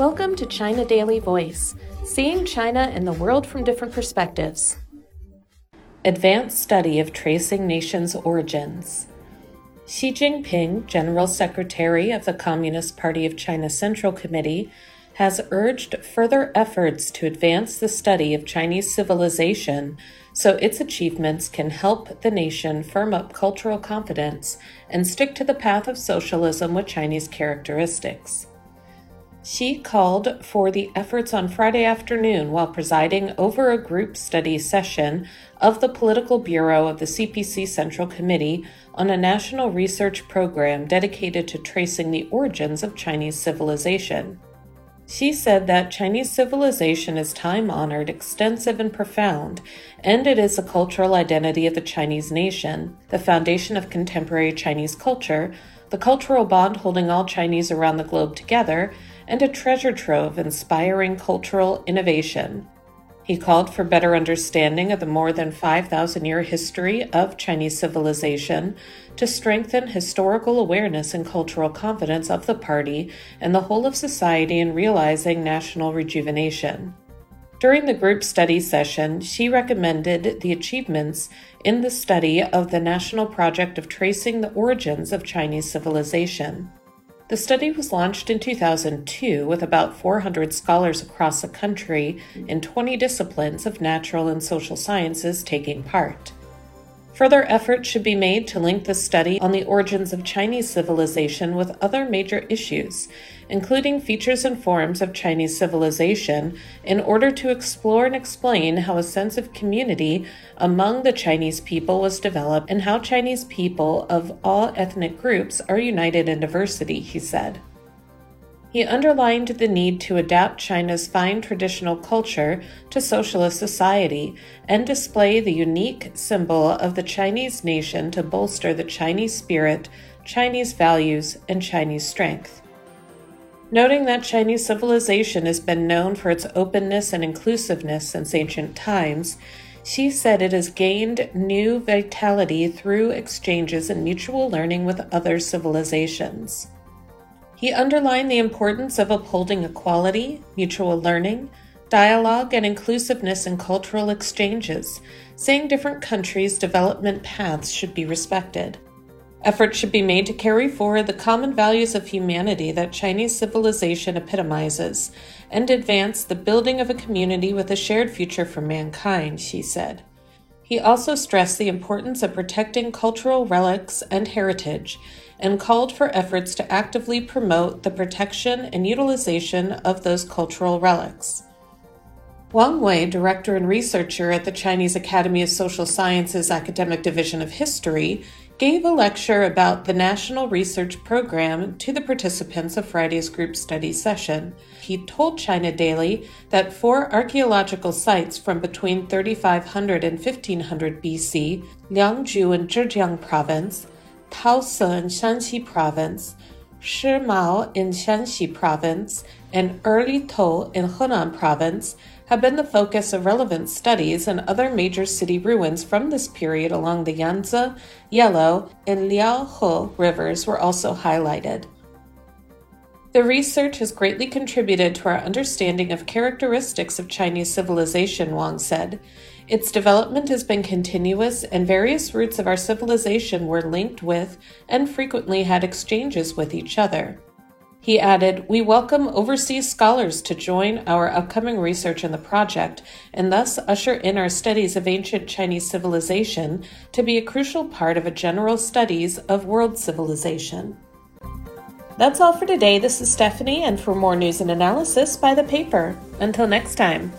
Welcome to China Daily Voice, seeing China and the world from different perspectives. Advanced Study of Tracing Nations' Origins. Xi Jinping, General Secretary of the Communist Party of China Central Committee, has urged further efforts to advance the study of Chinese civilization so its achievements can help the nation firm up cultural confidence and stick to the path of socialism with Chinese characteristics. Xi called for the efforts on Friday afternoon while presiding over a group study session of the Political Bureau of the CPC Central Committee on a national research program dedicated to tracing the origins of Chinese civilization. Xi said that Chinese civilization is time honored, extensive, and profound, and it is a cultural identity of the Chinese nation, the foundation of contemporary Chinese culture, the cultural bond holding all Chinese around the globe together, and a treasure trove inspiring cultural innovation. He called for better understanding of the more than 5,000 year history of Chinese civilization to strengthen historical awareness and cultural confidence of the party and the whole of society in realizing national rejuvenation. During the group study session, Xi recommended the achievements in the study of the national project of tracing the origins of Chinese civilization. The study was launched in 2002 with about 400 scholars across the country in 20 disciplines of natural and social sciences taking part. Further effort should be made to link the study on the origins of Chinese civilization with other major issues, including features and forms of Chinese civilization, in order to explore and explain how a sense of community among the Chinese people was developed and how Chinese people of all ethnic groups are united in diversity, he said. He underlined the need to adapt China's fine traditional culture to socialist society and display the unique symbol of the Chinese nation to bolster the Chinese spirit, Chinese values, and Chinese strength. Noting that Chinese civilization has been known for its openness and inclusiveness since ancient times, Xi said it has gained new vitality through exchanges and mutual learning with other civilizations. He underlined the importance of upholding equality, mutual learning, dialogue, and inclusiveness in cultural exchanges, saying different countries' development paths should be respected. Efforts should be made to carry forward the common values of humanity that Chinese civilization epitomizes and advance the building of a community with a shared future for mankind, Xi said. He also stressed the importance of protecting cultural relics and heritage and called for efforts to actively promote the protection and utilization of those cultural relics. Wang Wei, director and researcher at the Chinese Academy of Social Sciences Academic Division of History, gave a lecture about the National Research Program to the participants of Friday's group study session. He told China Daily that four archaeological sites from between 3500 and 1500 BC, Liangzhu in Zhejiang Province, Taosi in Shanxi Province, Shimao in Shaanxi Province, and early Erlitou in Henan Province have been the focus of relevant studies, and other major city ruins from this period along the Yangtze, Yellow, and Liaohe rivers were also highlighted. The research has greatly contributed to our understanding of characteristics of Chinese civilization, Wang said. Its development has been continuous, and various roots of our civilization were linked with and frequently had exchanges with each other. He added, We welcome overseas scholars to join our upcoming research in the project and thus usher in our studies of ancient Chinese civilization to be a crucial part of a general studies of world civilization. That's all for today. This is Stephanie, and for more news and analysis, buy the paper. Until next time.